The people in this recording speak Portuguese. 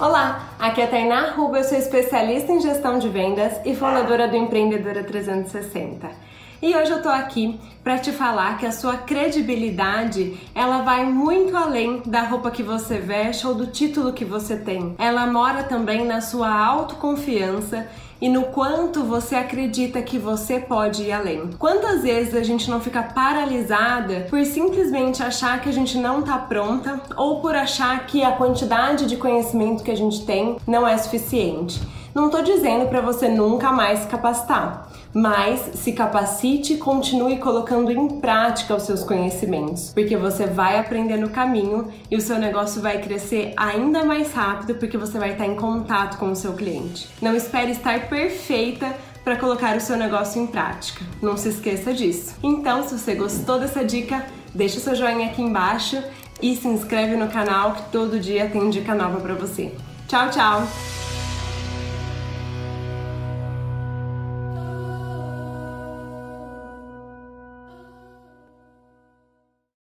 Olá, aqui é a Tainá Ruba, eu sou especialista em gestão de vendas e fundadora do Empreendedora 360. E hoje eu tô aqui para te falar que a sua credibilidade, ela vai muito além da roupa que você veste ou do título que você tem. Ela mora também na sua autoconfiança e no quanto você acredita que você pode ir além. Quantas vezes a gente não fica paralisada por simplesmente achar que a gente não tá pronta ou por achar que a quantidade de conhecimento que a gente tem não é suficiente? Não tô dizendo para você nunca mais se capacitar, mas se capacite e continue colocando em prática os seus conhecimentos, porque você vai aprender no caminho e o seu negócio vai crescer ainda mais rápido porque você vai estar em contato com o seu cliente. Não espere estar perfeita para colocar o seu negócio em prática. Não se esqueça disso. Então, se você gostou dessa dica, deixa o seu joinha aqui embaixo e se inscreve no canal que todo dia tem dica nova para você. Tchau, tchau!